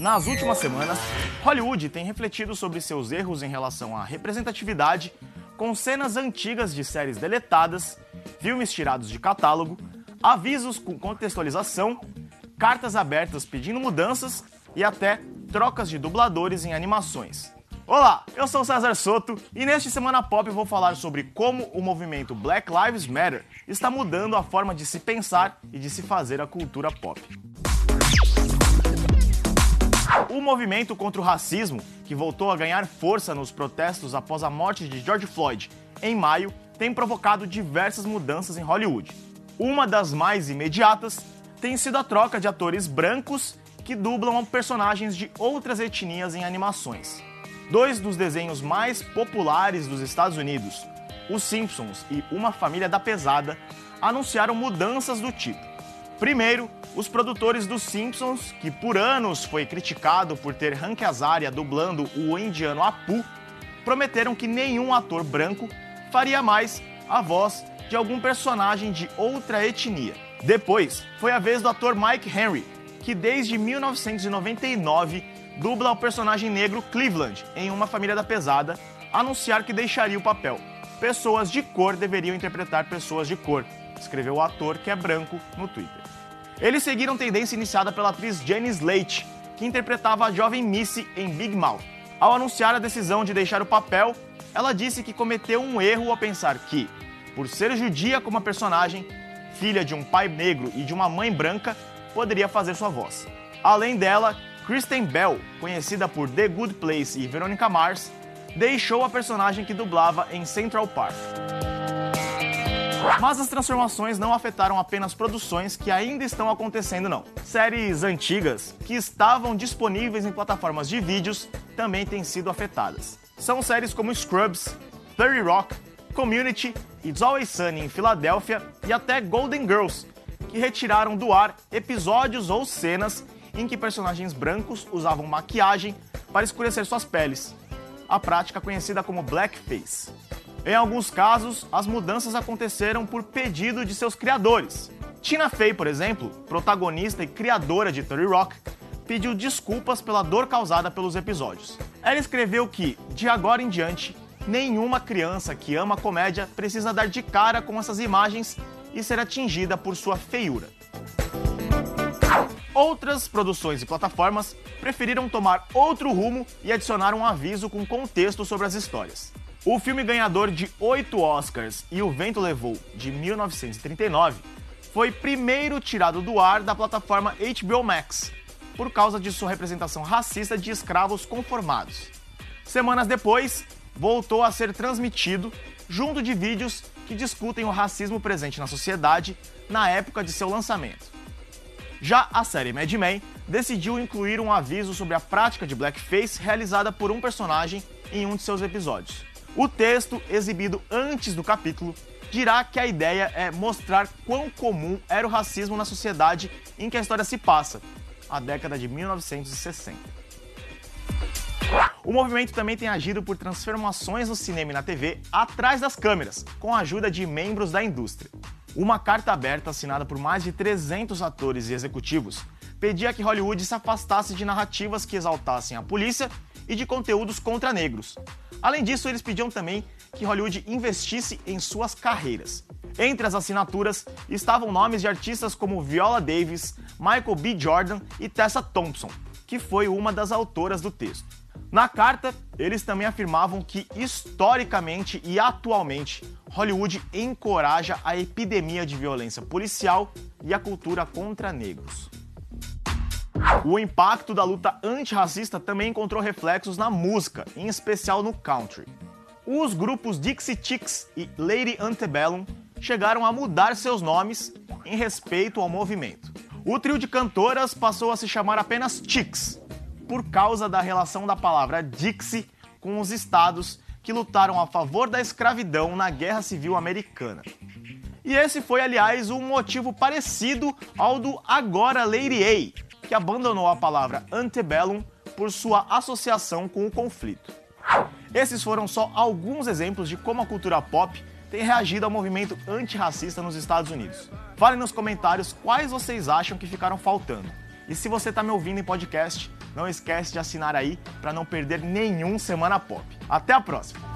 Nas últimas semanas, Hollywood tem refletido sobre seus erros em relação à representatividade, com cenas antigas de séries deletadas, filmes tirados de catálogo, avisos com contextualização, cartas abertas pedindo mudanças e até trocas de dubladores em animações. Olá, eu sou César Soto e neste Semana Pop vou falar sobre como o movimento Black Lives Matter está mudando a forma de se pensar e de se fazer a cultura pop. O movimento contra o racismo, que voltou a ganhar força nos protestos após a morte de George Floyd em maio, tem provocado diversas mudanças em Hollywood. Uma das mais imediatas tem sido a troca de atores brancos que dublam personagens de outras etnias em animações. Dois dos desenhos mais populares dos Estados Unidos, Os Simpsons e Uma Família da Pesada, anunciaram mudanças do tipo. Primeiro, os produtores dos Simpsons, que por anos foi criticado por ter Hank Azaria dublando o indiano Apu, prometeram que nenhum ator branco faria mais a voz de algum personagem de outra etnia. Depois, foi a vez do ator Mike Henry, que desde 1999 dubla o personagem negro Cleveland em Uma Família da Pesada, anunciar que deixaria o papel. Pessoas de cor deveriam interpretar pessoas de cor, escreveu o ator que é branco no Twitter. Eles seguiram tendência iniciada pela atriz Jenny Slate, que interpretava a jovem Missy em Big Mouth. Ao anunciar a decisão de deixar o papel, ela disse que cometeu um erro ao pensar que, por ser judia como a personagem, filha de um pai negro e de uma mãe branca, poderia fazer sua voz. Além dela, Kristen Bell, conhecida por The Good Place e Veronica Mars, deixou a personagem que dublava em Central Park. Mas as transformações não afetaram apenas produções que ainda estão acontecendo, não. Séries antigas que estavam disponíveis em plataformas de vídeos também têm sido afetadas. São séries como Scrubs, 30 Rock, Community, It's Always Sunny em Filadélfia e até Golden Girls, que retiraram do ar episódios ou cenas em que personagens brancos usavam maquiagem para escurecer suas peles, a prática conhecida como blackface. Em alguns casos, as mudanças aconteceram por pedido de seus criadores. Tina Fey, por exemplo, protagonista e criadora de 30 Rock, pediu desculpas pela dor causada pelos episódios. Ela escreveu que, de agora em diante, nenhuma criança que ama comédia precisa dar de cara com essas imagens e ser atingida por sua feiura. Outras produções e plataformas preferiram tomar outro rumo e adicionar um aviso com contexto sobre as histórias. O filme ganhador de oito Oscars e O Vento Levou, de 1939, foi primeiro tirado do ar da plataforma HBO Max, por causa de sua representação racista de escravos conformados. Semanas depois, voltou a ser transmitido junto de vídeos que discutem o racismo presente na sociedade na época de seu lançamento. Já a série Mad Men decidiu incluir um aviso sobre a prática de blackface realizada por um personagem em um de seus episódios. O texto, exibido antes do capítulo, dirá que a ideia é mostrar quão comum era o racismo na sociedade em que a história se passa, a década de 1960. O movimento também tem agido por transformações no cinema e na TV atrás das câmeras, com a ajuda de membros da indústria. Uma carta aberta assinada por mais de 300 atores e executivos pedia que Hollywood se afastasse de narrativas que exaltassem a polícia e de conteúdos contra negros. Além disso, eles pediam também que Hollywood investisse em suas carreiras. Entre as assinaturas estavam nomes de artistas como Viola Davis, Michael B. Jordan e Tessa Thompson, que foi uma das autoras do texto. Na carta, eles também afirmavam que, historicamente e atualmente, Hollywood encoraja a epidemia de violência policial e a cultura contra negros. O impacto da luta antirracista também encontrou reflexos na música, em especial no country. Os grupos Dixie Chicks e Lady Antebellum chegaram a mudar seus nomes em respeito ao movimento. O trio de cantoras passou a se chamar apenas Chicks, por causa da relação da palavra Dixie com os estados que lutaram a favor da escravidão na Guerra Civil Americana. E esse foi, aliás, um motivo parecido ao do agora Lady A, que abandonou a palavra antebellum por sua associação com o conflito. Esses foram só alguns exemplos de como a cultura pop tem reagido ao movimento antirracista nos Estados Unidos. Falem nos comentários quais vocês acham que ficaram faltando. E se você está me ouvindo em podcast, Não esquece de assinar aí para não perder nenhum Semana Pop. Até a próxima!